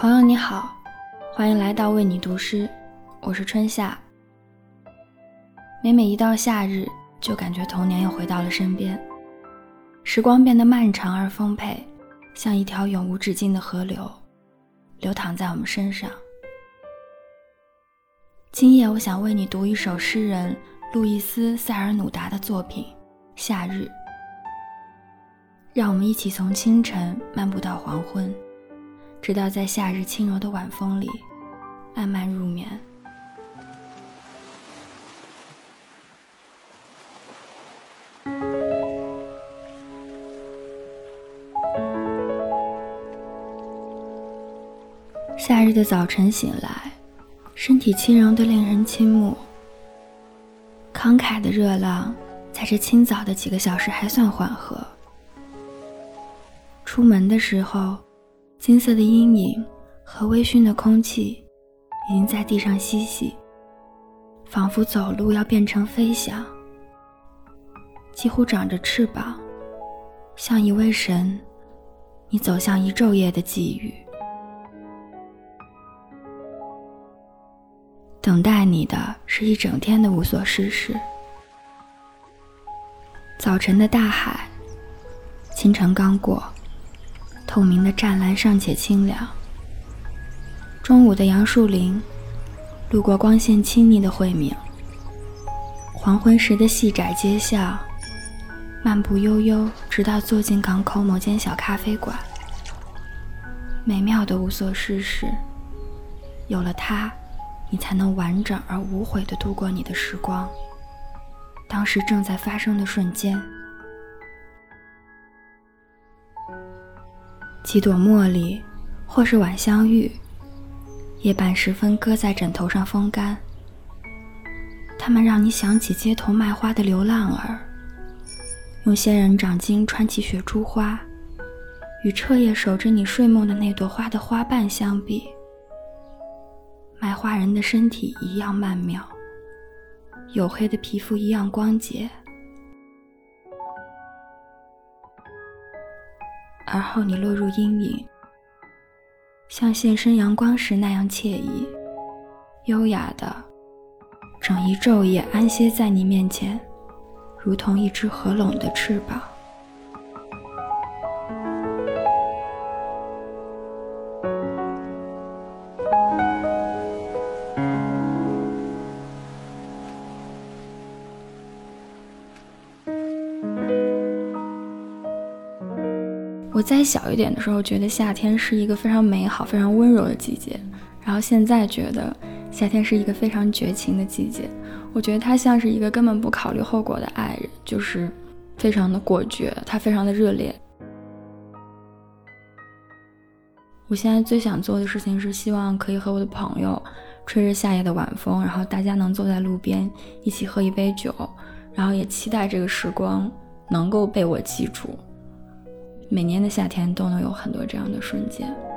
朋友你好，欢迎来到为你读诗，我是春夏。每每一到夏日，就感觉童年又回到了身边，时光变得漫长而丰沛，像一条永无止境的河流，流淌在我们身上。今夜，我想为你读一首诗人路易斯·塞尔努达的作品《夏日》，让我们一起从清晨漫步到黄昏。直到在夏日轻柔的晚风里，慢慢入眠。夏日的早晨醒来，身体轻柔的令人倾慕。慷慨的热浪，在这清早的几个小时还算缓和。出门的时候。金色的阴影和微醺的空气已经在地上嬉戏，仿佛走路要变成飞翔，几乎长着翅膀，像一位神。你走向一昼夜的际遇，等待你的是一整天的无所事事。早晨的大海，清晨刚过。透明的湛蓝尚且清凉。中午的杨树林，路过光线亲昵的晦明。黄昏时的细窄街巷，漫步悠悠，直到坐进港口某间小咖啡馆。美妙的无所事事，有了它，你才能完整而无悔地度过你的时光。当时正在发生的瞬间。几朵茉莉，或是晚香玉，夜半时分搁在枕头上风干。它们让你想起街头卖花的流浪儿，用仙人掌筋穿起雪珠花，与彻夜守着你睡梦的那朵花的花瓣相比，卖花人的身体一样曼妙，黝黑的皮肤一样光洁。而后你落入阴影，像现身阳光时那样惬意、优雅的，整一昼夜安歇在你面前，如同一只合拢的翅膀。我再小一点的时候，觉得夏天是一个非常美好、非常温柔的季节。然后现在觉得夏天是一个非常绝情的季节。我觉得他像是一个根本不考虑后果的爱人，就是非常的果决，他非常的热烈。我现在最想做的事情是，希望可以和我的朋友吹着夏夜的晚风，然后大家能坐在路边一起喝一杯酒，然后也期待这个时光能够被我记住。每年的夏天都能有很多这样的瞬间。